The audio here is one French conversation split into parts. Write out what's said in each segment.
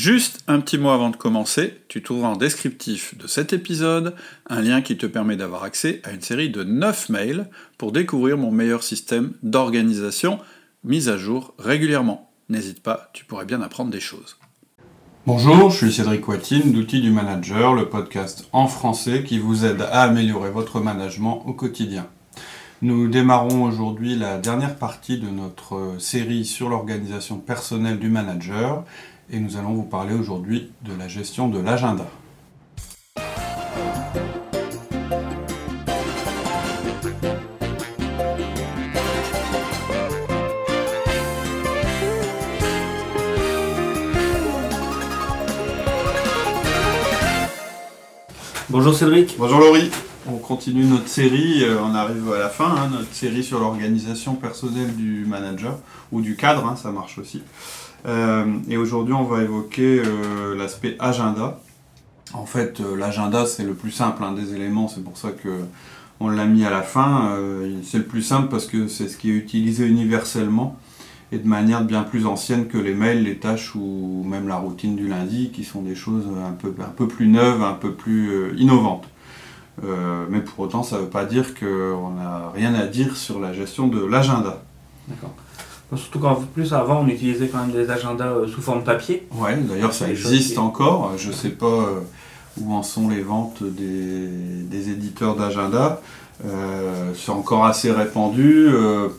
Juste un petit mot avant de commencer, tu trouveras en descriptif de cet épisode un lien qui te permet d'avoir accès à une série de 9 mails pour découvrir mon meilleur système d'organisation mis à jour régulièrement. N'hésite pas, tu pourrais bien apprendre des choses. Bonjour, je suis Cédric Watine d'Outils du Manager, le podcast en français qui vous aide à améliorer votre management au quotidien. Nous démarrons aujourd'hui la dernière partie de notre série sur l'organisation personnelle du manager et nous allons vous parler aujourd'hui de la gestion de l'agenda. Bonjour Cédric. Bonjour Laurie. On continue notre série, euh, on arrive à la fin, hein, notre série sur l'organisation personnelle du manager ou du cadre, hein, ça marche aussi. Euh, et aujourd'hui, on va évoquer euh, l'aspect agenda. En fait, euh, l'agenda, c'est le plus simple des éléments, c'est pour ça que on l'a mis à la fin. c'est le plus simple parce que c'est ce qui est utilisé universellement et de manière bien plus ancienne que les mails, les tâches ou même la routine du lundi, qui sont des choses un peu, un peu plus neuves, un peu plus innovantes. mais pour autant, ça ne veut pas dire qu'on n'a rien à dire sur la gestion de l'agenda. D'accord. Surtout qu'en plus, avant, on utilisait quand même des agendas euh, sous forme papier. Ouais, d'ailleurs, ça existe encore. Je ne sais pas euh, où en sont les ventes des, éditeurs d'agenda. Euh, c'est encore assez répandu,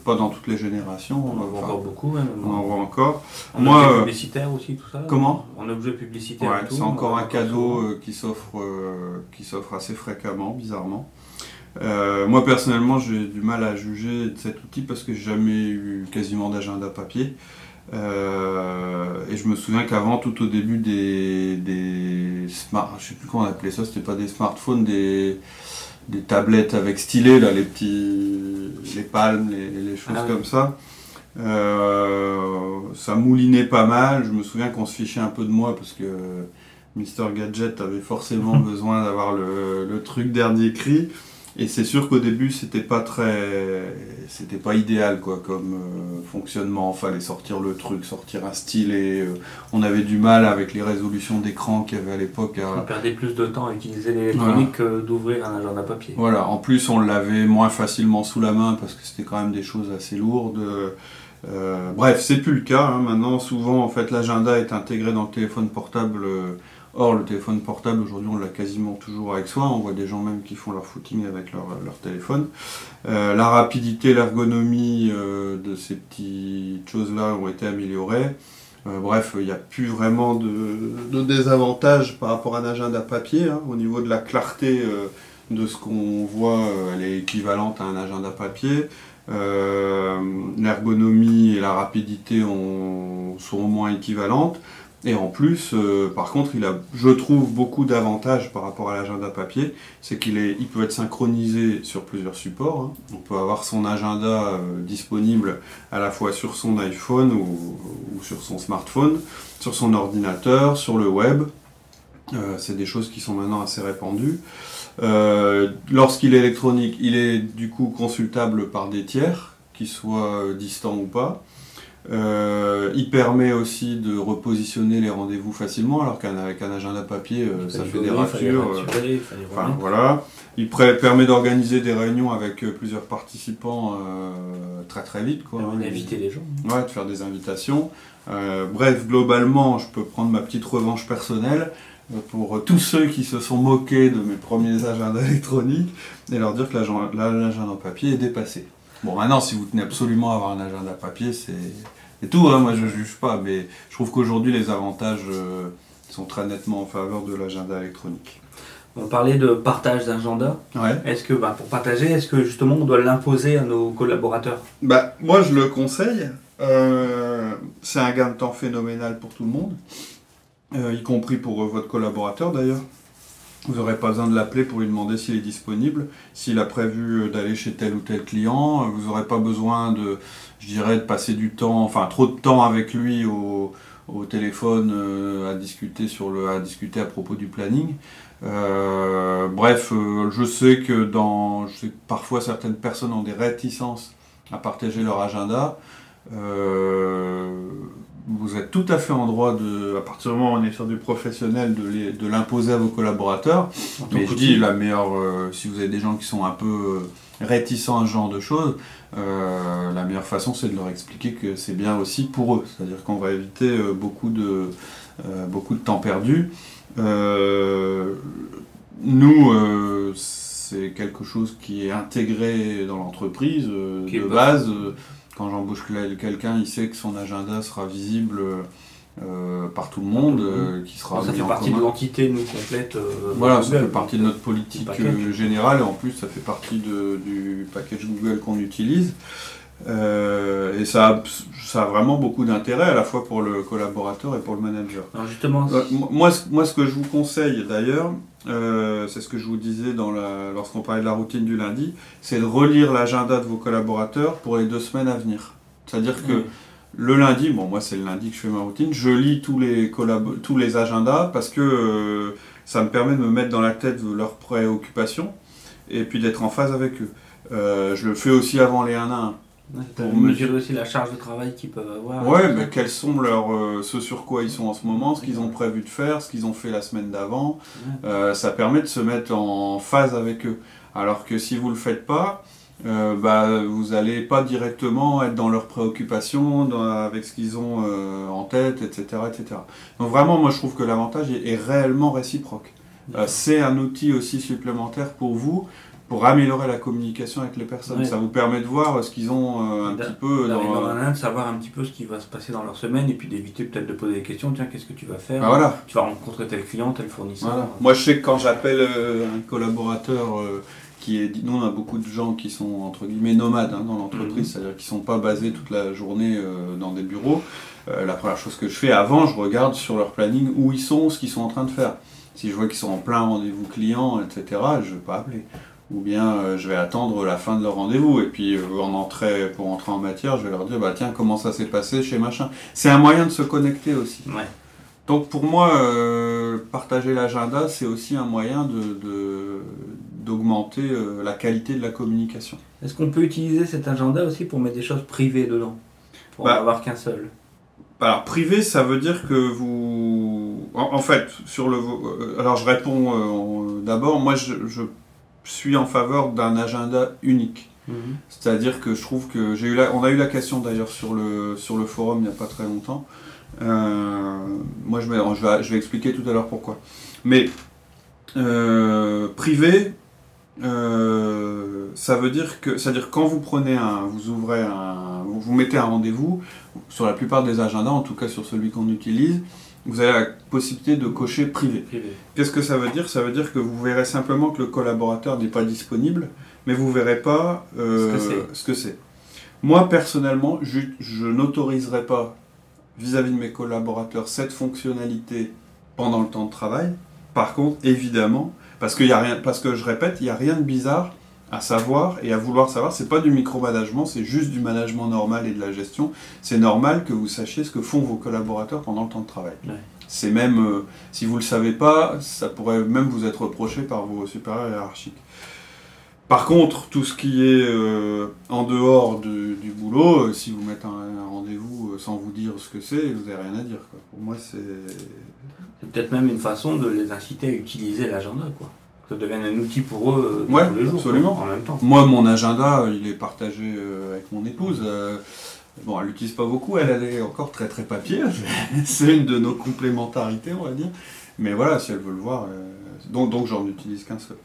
pas dans toutes les générations. On en voit encore beaucoup. on en voit encore. En Moi, objet publicitaire aussi, tout ça. Comment? En objet publicitaire. Ouais, c'est encore un cadeau qui s'offre, qui s'offre assez fréquemment, bizarrement. Euh, moi personnellement, j'ai du mal à juger de cet outil parce que j'ai jamais eu quasiment d'agenda papier. Euh, et je me souviens qu'avant, tout au début des, des smart, je sais plus comment on appelait ça, c'était pas des smartphones, des, des tablettes avec stylet, là, les petits, les palmes, les, choses ah comme ça. Euh, ça moulinait pas mal. Je me souviens qu'on se fichait un peu de moi parce que Mister Gadget avait forcément besoin d'avoir le, le, truc dernier cri. Et c'est sûr qu'au début, c'était pas très. C'était pas idéal, quoi, comme euh, fonctionnement. Fallait sortir le truc, sortir un stylet. Euh, on avait du mal avec les résolutions d'écran qu'il y avait à l'époque. On perdait plus de temps à utiliser l'électronique que d'ouvrir un agenda papier. Voilà, en plus, on l'avait moins facilement sous la main parce que c'était quand même des choses assez lourdes. Euh, bref, c'est plus le cas. Hein. Maintenant, souvent, en fait, l'agenda est intégré dans le téléphone portable Or, le téléphone portable, aujourd'hui, on l'a quasiment toujours avec soi. On voit des gens même qui font leur footing avec leur, téléphone. Euh, la rapidité, l'ergonomie euh, de ces petites choses-là ont été améliorées. Euh, bref, il n'y a plus vraiment de, désavantages par rapport à un agenda papier. Hein. Au niveau de la clarté de ce qu'on voit, elle est équivalente à un agenda papier. L'ergonomie et la rapidité sont au moins équivalentes. Et en plus, euh, par contre, il a, je trouve, beaucoup d'avantages par rapport à l'agenda papier. C'est qu'il est, il peut être synchronisé sur plusieurs supports. Hein. On peut avoir son agenda euh, disponible à la fois sur son iPhone ou, sur son smartphone, sur son ordinateur, sur le web. Euh, c'est des choses qui sont maintenant assez répandues. Lorsqu'il est électronique, il est du coup consultable par des tiers, qu'ils soient distants ou pas. Euh, il permet aussi de repositionner les rendez-vous facilement, alors qu'avec un, agenda papier, euh, ça fait des ratures. Euh, enfin, voilà. Il permet d'organiser des réunions avec plusieurs participants très très vite. Quoi, Inviter les gens. Ouais, de faire des invitations. bref, globalement, je peux prendre ma petite revanche personnelle pour tous ceux qui se sont moqués de mes premiers agendas électroniques et leur dire que l'agenda papier est dépassé. Bon, maintenant, si vous tenez absolument à avoir un agenda papier, c'est tout. Hein, moi, je ne juge pas, mais je trouve qu'aujourd'hui, les avantages euh, sont très nettement en faveur de l'agenda électronique. On parlait de partage d'agenda. Est-ce que, bah, pour partager, est-ce que justement on doit l'imposer à nos collaborateurs? Bah, Moi, je le conseille. Euh, c'est un gain de temps phénoménal pour tout le monde, euh, y compris pour votre collaborateur d'ailleurs. Vous n'aurez pas besoin de l'appeler pour lui demander s'il est disponible, s'il a prévu euh, d'aller chez tel ou tel client. Vous n'aurez pas besoin de, je dirais, de passer du temps, enfin trop de temps avec lui au, téléphone euh, à discuter sur le, à discuter à propos du planning. Euh, bref, je sais que dans, je sais que parfois certaines personnes ont des réticences à partager leur agenda. Vous êtes tout à fait en droit de, à partir du moment où on est sur du professionnel, de l'imposer à vos collaborateurs. Donc je dis la meilleure, euh, si vous avez des gens qui sont un peu euh, réticents à ce genre de choses, euh, la meilleure façon c'est de leur expliquer que c'est bien aussi pour eux. C'est-à-dire qu'on va éviter beaucoup de beaucoup de temps perdu. nous, c'est quelque chose qui est intégré dans l'entreprise de base quand j'embauche quelqu'un, il sait que son agenda sera visible euh, par tout le monde, euh, qui sera. Ça fait partie de l'entité nous complète. Euh, voilà, ça fait partie de notre politique générale et en plus ça fait partie du package Google qu'on utilise. Et ça ça a vraiment beaucoup d'intérêt à la fois pour le collaborateur et pour le manager. Alors justement, moi, moi, ce que je vous conseille d'ailleurs, euh, c'est ce que je vous disais lorsqu'on parlait de la routine du lundi, c'est de relire l'agenda de vos collaborateurs pour les deux semaines à venir. C'est-à-dire que le lundi, bon moi c'est le lundi que je fais ma routine, je lis tous les, tous les agendas parce que euh, ça me permet de me mettre dans la tête leurs préoccupations et puis d'être en phase avec eux. Euh, je le fais aussi avant les 1 à 1 pour mesurer aussi la charge de travail qu'ils peuvent avoir. Ouais, mais quels sont leurs, euh, ce sur quoi ils sont en ce moment, ce qu'ils ont prévu de faire, ce qu'ils ont fait la semaine d'avant. Euh, ça permet de se mettre en phase avec eux. Alors que si vous ne le faites pas, euh, bah, vous n'allez pas directement être dans leurs préoccupations, avec ce qu'ils ont en tête, etc., etc. Donc vraiment, moi je trouve que l'avantage est réellement réciproque. c'est un outil aussi supplémentaire pour vous pour améliorer la communication avec les personnes. Ça vous permet de voir ce qu'ils ont euh, un petit peu dans, dans de savoir un petit peu ce qui va se passer dans leur semaine et puis d'éviter peut-être de poser des questions. Tiens, qu'est-ce que tu vas faire ah, voilà. Tu vas rencontrer tel client, tel fournisseur. Moi, je sais que quand j'appelle euh, un collaborateur euh, qui est, nous, on a beaucoup de gens qui sont entre guillemets nomades hein, dans l'entreprise, mhm. c'est-à-dire qui sont pas basés toute la journée dans des bureaux. la première chose que je fais avant, je regarde sur leur planning où ils sont, ce qu'ils sont en train de faire. Si je vois qu'ils sont en plein rendez-vous client, etc., je ne vais pas appeler ou bien euh, je vais attendre la fin de leur rendez-vous et puis euh, en entrer, pour entrer en matière, je vais leur dire bah tiens comment ça s'est passé chez machin. C'est un moyen de se connecter aussi. Donc pour moi, euh, partager l'agenda, c'est aussi un moyen de, d'augmenter la qualité de la communication. Est-ce qu'on peut utiliser cet agenda aussi pour mettre des choses privées dedans? Pour bah, avoir qu'un seul? alors privé, ça veut dire que vous, en, fait, sur le, alors je réponds d'abord. Moi, je, je suis en faveur d'un agenda unique. Mhm. C'est-à-dire que je trouve que j'ai eu la, on a eu la question d'ailleurs sur le, sur le forum il n'y a pas très longtemps. Euh, moi je vais, je, vais, je vais expliquer tout à l'heure pourquoi. Mais euh, privé, euh, ça veut dire que, c'est-à-dire quand vous prenez un, vous ouvrez un, vous mettez un rendez-vous sur la plupart des agendas, en tout cas sur celui qu'on utilise, vous avez la possibilité de cocher privé. Qu'est-ce que ça veut dire? Ça veut dire que vous verrez simplement que le collaborateur n'est pas disponible, mais vous ne verrez pas euh, ce que c'est. Moi, personnellement, je, n'autoriserai pas vis-à-vis de mes collaborateurs cette fonctionnalité pendant le temps de travail. Par contre, évidemment, parce, y a rien, parce que je répète, il n'y a rien de bizarre à savoir et à vouloir savoir. C'est pas du micromanagement, c'est juste du management normal et de la gestion. C'est normal que vous sachiez ce que font vos collaborateurs pendant le temps de travail. C'est même, euh, si vous le savez pas, ça pourrait même vous être reproché par vos supérieurs hiérarchiques. Par contre, tout ce qui est euh, en dehors du boulot, euh, si vous mettez un, rendez-vous sans vous dire ce que c'est, vous n'avez rien à dire. Pour moi, c'est. C'est peut-être même une façon de les inciter à utiliser l'agenda, quoi ça devienne un outil pour eux euh, tous les jours, absolument. en même temps. Moi, mon agenda, il est partagé euh, avec mon épouse. Euh, bon, elle l'utilise pas beaucoup, elle, elle est encore très très papier. C'est une de nos complémentarités, on va dire. Mais voilà, si elle veut le voir, donc, donc j'en utilise qu'un seul.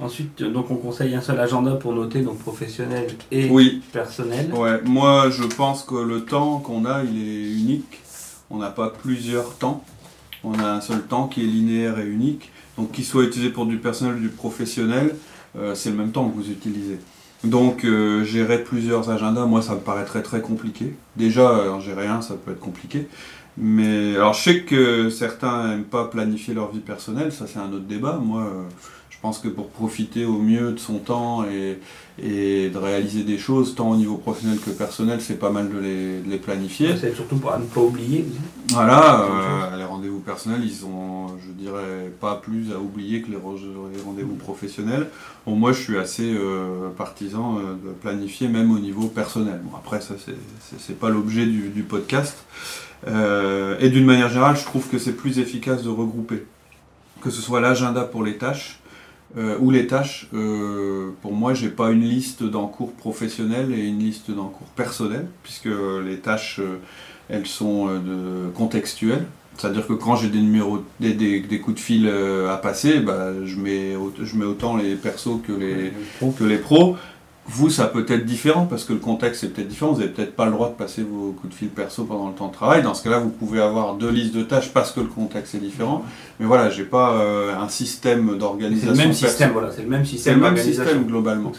Ensuite, donc on conseille un seul agenda pour noter, donc professionnel et personnel. Ouais, moi je pense que le temps qu'on a, il est unique. On n'a pas plusieurs temps. On a un seul temps qui est linéaire et unique. Donc qu'il soit utilisé pour du personnel ou du professionnel, euh, c'est le même temps que vous utilisez. Donc euh, gérer plusieurs agendas, moi ça me paraît très très compliqué. Déjà, euh, en gérer un, ça peut être compliqué. Mais alors je sais que certains n'aiment pas planifier leur vie personnelle, ça c'est un autre débat. Moi, je pense que pour profiter au mieux de son temps et, et de réaliser des choses, tant au niveau professionnel que personnel, c'est pas mal de les, de les planifier. C'est surtout pour ne pas oublier. Voilà, les rendez-vous personnel, ils ont, je dirais, pas plus à oublier que les rendez-vous professionnels. Bon, moi, je suis assez euh, partisan euh, de planifier, même au niveau personnel. Bon, après, ça, c'est pas l'objet du, podcast. et d'une manière générale, je trouve que c'est plus efficace de regrouper. Que ce soit l'agenda pour les tâches, ou les tâches, pour moi, j'ai pas une liste d'encours professionnels et une liste d'encours personnels, puisque les tâches elles sont euh, contextuelles. C'est-à-dire que quand j'ai des numéros, des, des, coups de fil euh, à passer, bah, je, mets, je mets autant les persos que les, que les pros. Vous, ça peut être différent parce que le contexte est peut-être différent. Vous n'avez peut-être pas le droit de passer vos coups de fil perso pendant le temps de travail. Dans ce cas-là, vous pouvez avoir deux listes de tâches parce que le contexte est différent. Mais voilà, j'ai pas euh, un système d'organisation. C'est le même système, voilà. C'est le même système. C'est le même système globalement.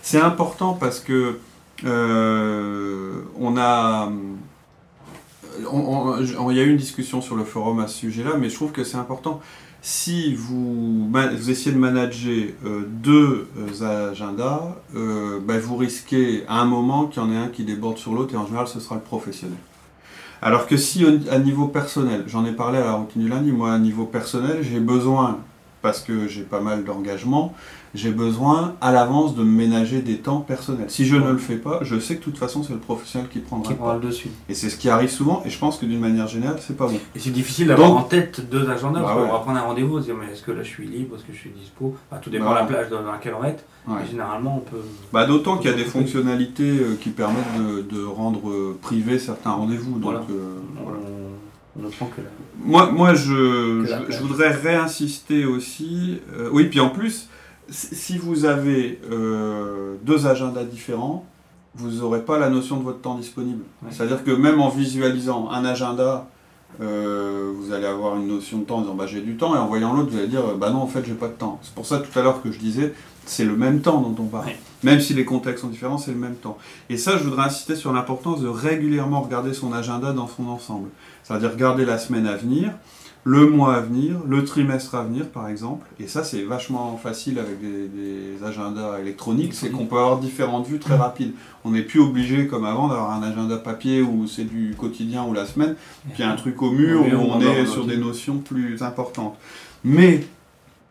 C'est important parce que on a il y a eu une discussion sur le forum à ce sujet-là, mais je trouve que c'est important. Si vous, essayez de manager euh, deux euh, agendas, euh, ben, vous risquez à un moment qu'il y en ait un qui déborde sur l'autre, et en général, ce sera le professionnel. Alors que si, à niveau personnel, j'en ai parlé à la routine du lundi, moi, à niveau personnel, j'ai besoin, parce que j'ai pas mal d'engagement, j'ai besoin à l'avance de me ménager des temps personnels. Si je ne le fais pas, je sais que de toute façon c'est le professionnel qui prendra, qui le dessus. Et c'est ce qui arrive souvent, et je pense que d'une manière générale, c'est pas bon. Et c'est difficile d'avoir en tête deux agendas, parce bah qu'on va prendre un rendez-vous, se dire mais est-ce que là je suis libre, est-ce que je suis dispo? Tout dépend de la plage dans laquelle on est. généralement on peut. Bah, D'autant qu'il y a des fonctionnalités euh, qui permettent de, rendre euh, privé certains rendez-vous. Donc, voilà. Euh, on, ne prend que Moi, moi je, je, voudrais réinsister aussi. oui, puis en plus si vous avez euh, deux agendas différents, vous n'aurez pas la notion de votre temps disponible. C'est-à-dire que même en visualisant un agenda, euh, vous allez avoir une notion de temps en disant bah, j'ai du temps, et en voyant l'autre, vous allez dire bah non, en fait, j'ai pas de temps. C'est pour ça tout à l'heure que je disais, c'est le même temps dont on parle. Même si les contextes sont différents, c'est le même temps. Et ça, je voudrais insister sur l'importance de régulièrement regarder son agenda dans son ensemble. C'est-à-dire regarder la semaine à venir, le mois à venir, le trimestre à venir par exemple. Et ça c'est vachement facile avec des, agendas électroniques, c'est qu'on peut avoir différentes vues très rapides. On n'est plus obligé comme avant d'avoir un agenda papier où c'est du quotidien ou la semaine, puis un truc au mur où on est sur des notions plus importantes. Mais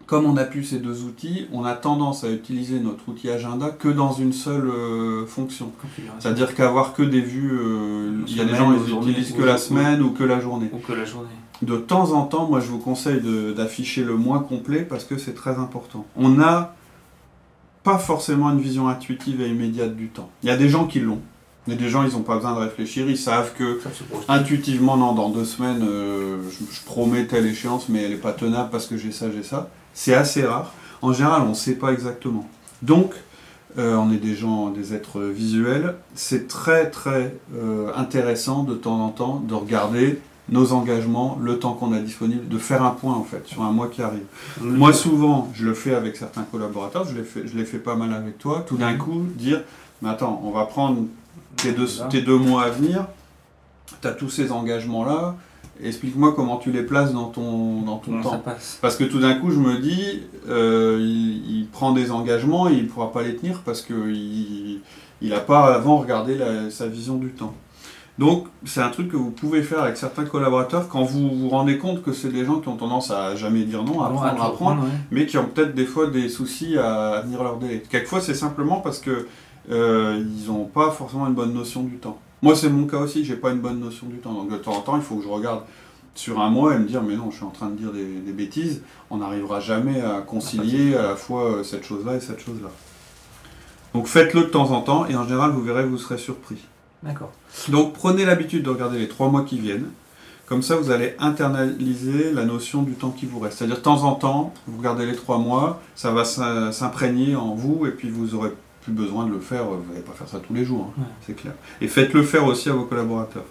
comme on a plus ces deux outils, on a tendance à utiliser notre outil agenda que dans une seule euh, fonction. C'est-à-dire qu'avoir que des vues, euh, il y a des gens qui utilisent que la semaine ou que la journée. Ou que la journée. De temps en temps, moi je vous conseille d'afficher le mois complet parce que c'est très important. On n'a pas forcément une vision intuitive et immédiate du temps. Il y a des gens qui l'ont. A des gens, ils n'ont pas besoin de réfléchir, ils savent que intuitivement, non, dans deux semaines, euh, je, promets telle échéance, mais elle n'est pas tenable parce que j'ai ça, j'ai ça. C'est assez rare. En général, on ne sait pas exactement. Donc, euh, on est des gens, des êtres visuels. C'est très très euh, intéressant de temps en temps de regarder nos engagements, le temps qu'on a disponible, de faire un point en fait sur un mois qui arrive. Moi souvent, je le fais avec certains collaborateurs, je l'ai fait, je l'ai fait pas mal avec toi. Tout d'un coup, dire, mais attends, on va prendre tes deux, tes deux mois à venir. Tu as tous ces engagements là explique-moi comment tu les places dans ton, dans ton temps. Parce que tout d'un coup, je me dis, euh, il, prend des engagements et il ne pourra pas les tenir parce qu'il n'a pas avant regardé sa vision du temps. Donc, c'est un truc que vous pouvez faire avec certains collaborateurs quand vous vous rendez compte que c'est des gens qui ont tendance à jamais dire non, à apprendre, à apprendre, mais qui ont peut-être des fois des soucis à tenir leur délai. Quelquefois, c'est simplement parce que euh, ils n'ont pas forcément une bonne notion du temps. Moi, c'est mon cas aussi, j'ai pas une bonne notion du temps. Donc, de temps en temps, il faut que je regarde sur un mois et me dire, mais non, je suis en train de dire des, bêtises. On n'arrivera jamais à concilier à la fois euh, cette chose-là et cette chose-là. Donc, faites-le de temps en temps et en général, vous verrez, vous serez surpris. D'accord. Donc, prenez l'habitude de regarder les trois mois qui viennent. Comme ça, vous allez internaliser la notion du temps qui vous reste. C'est-à-dire, de temps en temps, vous regardez les trois mois, ça va s'imprégner en vous et puis vous aurez plus besoin de le faire, vous n'allez pas faire ça tous les jours, hein, c'est clair. Et faites-le faire aussi à vos collaborateurs.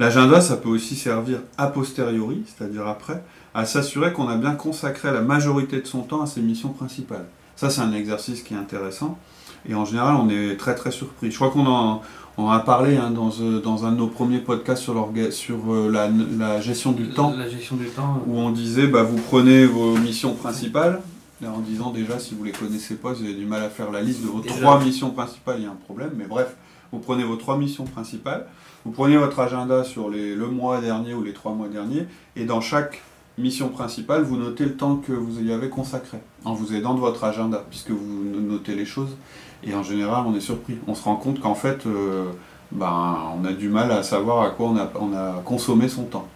L'agenda, ça peut aussi servir a posteriori, c'est-à-dire après, à s'assurer qu'on a bien consacré la majorité de son temps à ses missions principales. Ça, c'est un exercice qui est intéressant. Et en général, on est très très surpris. Je crois qu'on en, a parlé hein, dans, euh, dans, un de nos premiers podcasts sur, sur euh, la, gestion du temps. La gestion du temps. Où on disait, bah, vous prenez vos missions principales, en disant déjà, si vous ne les connaissez pas, vous avez du mal à faire la liste de vos trois missions principales, il y a un problème. Mais bref, vous prenez vos trois missions principales, Vous prenez votre agenda sur les, le mois dernier ou les trois mois derniers, et dans chaque mission principale, vous notez le temps que vous y avez consacré, en vous aidant de votre agenda, puisque vous notez les choses. Et en général, on est surpris. On se rend compte qu'en fait, euh, ben, on a du mal à savoir à quoi on a, on a consommé son temps.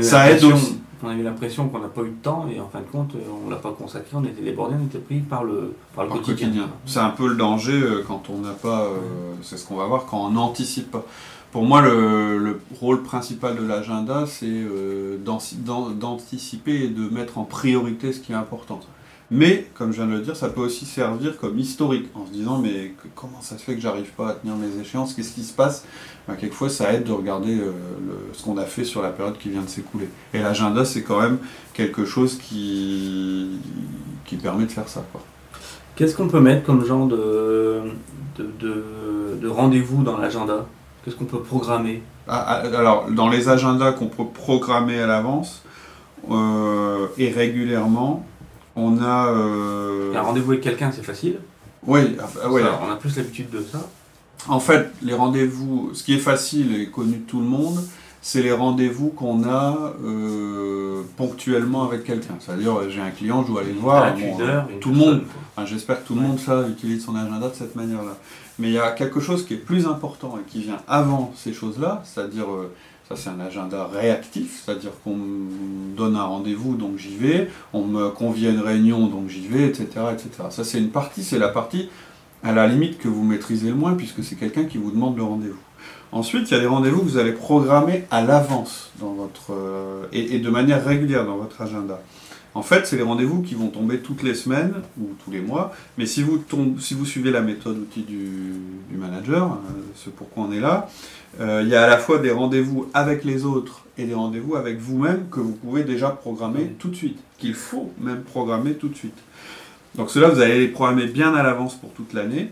Ça aide aussi. On a eu l'impression qu'on n'a pas eu de temps et en fin de compte, on ne l'a pas consacré, on était débordé, on était pris par le, par le quotidien. C'est un peu le danger euh, quand on n'a pas, euh, c'est ce qu'on va voir, quand on n'anticipe pas. Pour moi, le, rôle principal de l'agenda, c'est euh, d'anticiper et de mettre en priorité ce qui est important. Mais, comme je viens de le dire, ça peut aussi servir comme historique, en se disant mais comment ça se fait que j'arrive pas à tenir mes échéances, qu'est-ce qui se passe? Ben, Quelquefois, ça aide de regarder euh, ce qu'on a fait sur la période qui vient de s'écouler. Et l'agenda, c'est quand même quelque chose qui, qui permet de faire ça. Qu'est-ce qu'on peut mettre comme genre de, de, rendez-vous dans l'agenda? Qu'est-ce qu'on peut programmer? Ah, ah, Alors, dans les agendas qu'on peut programmer à l'avance euh, et régulièrement, on a. Euh, un rendez-vous avec quelqu'un, c'est facile. Oui, ah, on a plus l'habitude de ça. En fait, les rendez-vous, ce qui est facile et connu de tout le monde, c'est les rendez-vous qu'on a euh, ponctuellement avec quelqu'un. C'est-à-dire, j'ai un client, je dois aller le voir. tout le monde, j'espère que tout le monde ça, utilise son agenda de cette manière-là. Mais il y a quelque chose qui est plus important et qui vient avant ces choses-là, c'est-à-dire euh, c'est un agenda réactif, c'est-à-dire qu'on me donne un rendez-vous, donc j'y vais, on me convie à une réunion, donc j'y vais, etc., etc. Ça, c'est une partie, c'est la partie à la limite que vous maîtrisez le moins, puisque c'est quelqu'un qui vous demande le rendez-vous. Ensuite, il y a des rendez-vous que vous allez programmer à l'avance euh, et, de manière régulière dans votre agenda. En fait, c'est les rendez-vous qui vont tomber toutes les semaines ou tous les mois. Mais si vous, si vous suivez la méthode outil du, manager, euh, ce pourquoi on est là, euh, il y a à la fois des rendez-vous avec les autres et des rendez-vous avec vous-même que vous pouvez déjà programmer tout de suite, qu'il faut même programmer tout de suite. Donc cela, vous allez les programmer bien à l'avance pour toute l'année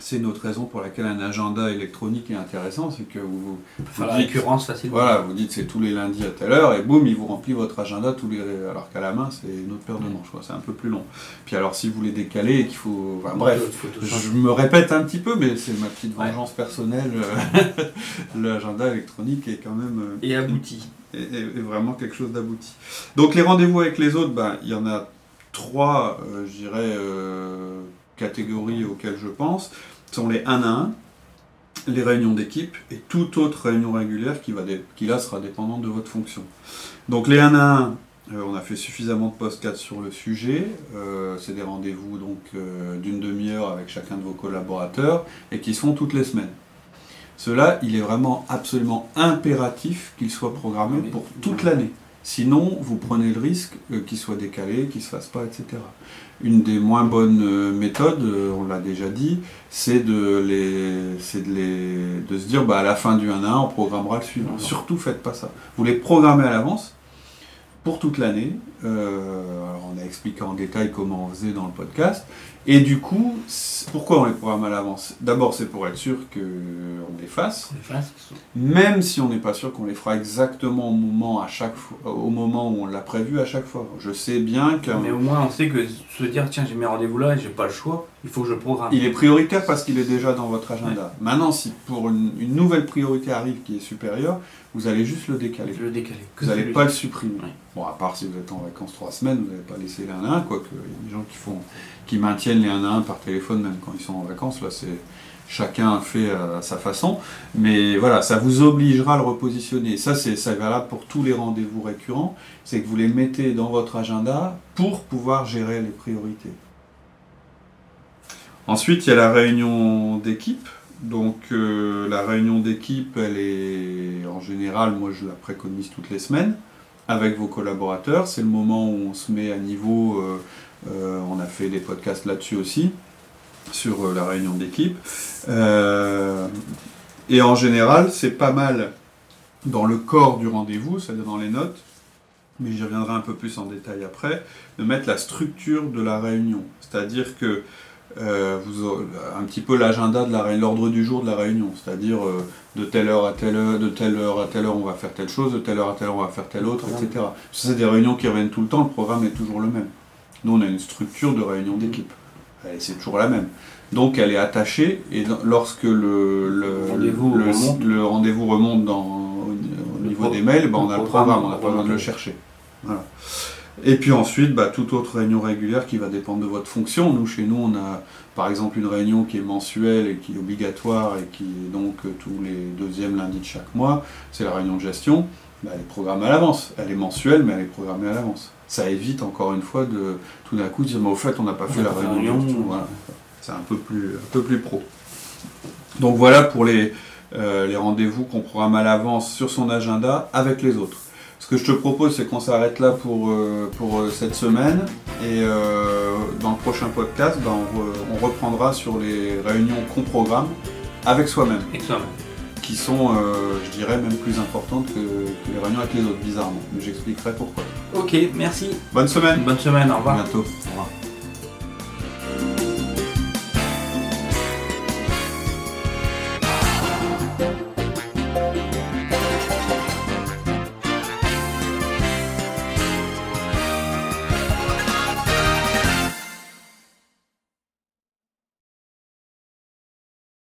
c'est notre raison pour laquelle un agenda électronique est intéressant, c'est que vous, vous la récurrence facilement. Voilà, vous dites c'est tous les lundis à telle heure et boum, il vous remplit votre agenda tous les alors qu'à la main c'est une autre paire de manches, c'est un peu plus long. Puis alors si vous les décalez et qu'il faut, enfin, bref, je me répète un petit peu, mais c'est ma petite vengeance personnelle. Euh, l'agenda électronique est quand même euh, et abouti, et, vraiment quelque chose d'abouti. Donc les rendez-vous avec les autres, ben il y en a trois, euh, je dirais catégories auxquelles je pense sont les 1 à 1, les réunions d'équipe et toute autre réunion régulière qui, va qui là sera dépendante de votre fonction. Donc les 1 à 1, euh, on a fait suffisamment de post sur le sujet. Euh, c'est des rendez-vous donc euh, d'une demi-heure avec chacun de vos collaborateurs et qui se font toutes les semaines. Cela, il est vraiment absolument impératif qu'il soit programmé pour toute l'année. Sinon, vous prenez le risque qu'il soit décalé, qu'il ne se fasse pas, etc. Une des moins bonnes euh, méthodes, euh, on l'a déjà dit, c'est de, les, de, les, de se dire bah, à la fin du 1 à 1, on programmera le suivant. Surtout, faites pas ça. Vous les programmez à l'avance pour toute l'année. Euh, on a expliqué en détail comment on faisait dans le podcast. Et du coup, pourquoi on les programme à l'avance D'abord, c'est pour être sûr qu'on les fasse. Même si on n'est pas sûr qu'on les fera exactement au moment, à chaque au moment où on l'a prévu à chaque fois. Je sais bien que. Mais au moins, on sait que se dire tiens, j'ai mes rendez-vous là et j'ai pas le choix, il faut que je programme. Il est prioritaire parce qu'il est déjà dans votre agenda. Maintenant, si pour une, nouvelle priorité arrive qui est supérieure, vous allez juste le décaler. Le décaler. Vous n'allez pas le supprimer. Bon, à part si vous êtes en vacances trois semaines, vous n'allez pas laisser l'un à un, quoique il y a des gens qui font qui maintiennent les 1 à 1 par téléphone même quand ils sont en vacances. Là, c'est chacun fait à sa façon. Mais voilà, ça vous obligera à le repositionner. Ça, c'est valable pour tous les rendez-vous récurrents. C'est que vous les mettez dans votre agenda pour pouvoir gérer les priorités. Ensuite, il y a la réunion d'équipe. Donc euh, la réunion d'équipe, elle est en général, moi je la préconise toutes les semaines avec vos collaborateurs. C'est le moment où on se met à niveau euh, euh, on a fait des podcasts là-dessus aussi, sur euh, la réunion d'équipe. Et en général, c'est pas mal dans le corps du rendez-vous, c'est-à-dire dans les notes, mais j'y reviendrai un peu plus en détail après, de mettre la structure de la réunion. C'est-à-dire que vous un petit peu l'agenda de l'ordre du jour de la réunion, c'est-à-dire de telle heure à telle heure, de telle heure à telle heure on va faire telle chose, de telle heure à telle heure on va faire telle autre, etc. C'est des réunions qui reviennent tout le temps, le programme est toujours le même. Nous, on a une structure de réunion d'équipe, c'est toujours la même. Donc elle est attachée et lorsque le, le rendez-vous remonte. dans, au, niveau des mails, bah, on a le programme, on n'a pas besoin de le chercher. Et puis ensuite, bah, toute autre réunion régulière qui va dépendre de votre fonction. Nous, chez nous, on a par exemple une réunion qui est mensuelle et qui est obligatoire et qui est donc euh, tous les deuxièmes lundis de chaque mois. C'est la réunion de gestion. Bah, elle est programmée à l'avance. Elle est mensuelle, mais elle est programmée à l'avance. Ça évite encore une fois de tout d'un coup dire, mais au fait, on n'a pas fait la réunion. C'est un peu plus, un peu plus pro. Donc voilà pour les, euh, les rendez-vous qu'on programme à l'avance sur son agenda avec les autres. Ce que je te propose, c'est qu'on s'arrête là pour, euh, pour euh, cette semaine. Et dans le prochain podcast, ben, on, reprendra sur les réunions qu'on programme avec soi-même. Qui sont, je dirais, même plus importantes que, que, les réunions avec les autres, bizarrement. Mais j'expliquerai pourquoi. Ok, merci. Bonne semaine. Bonne semaine, au revoir. À bientôt. Au revoir.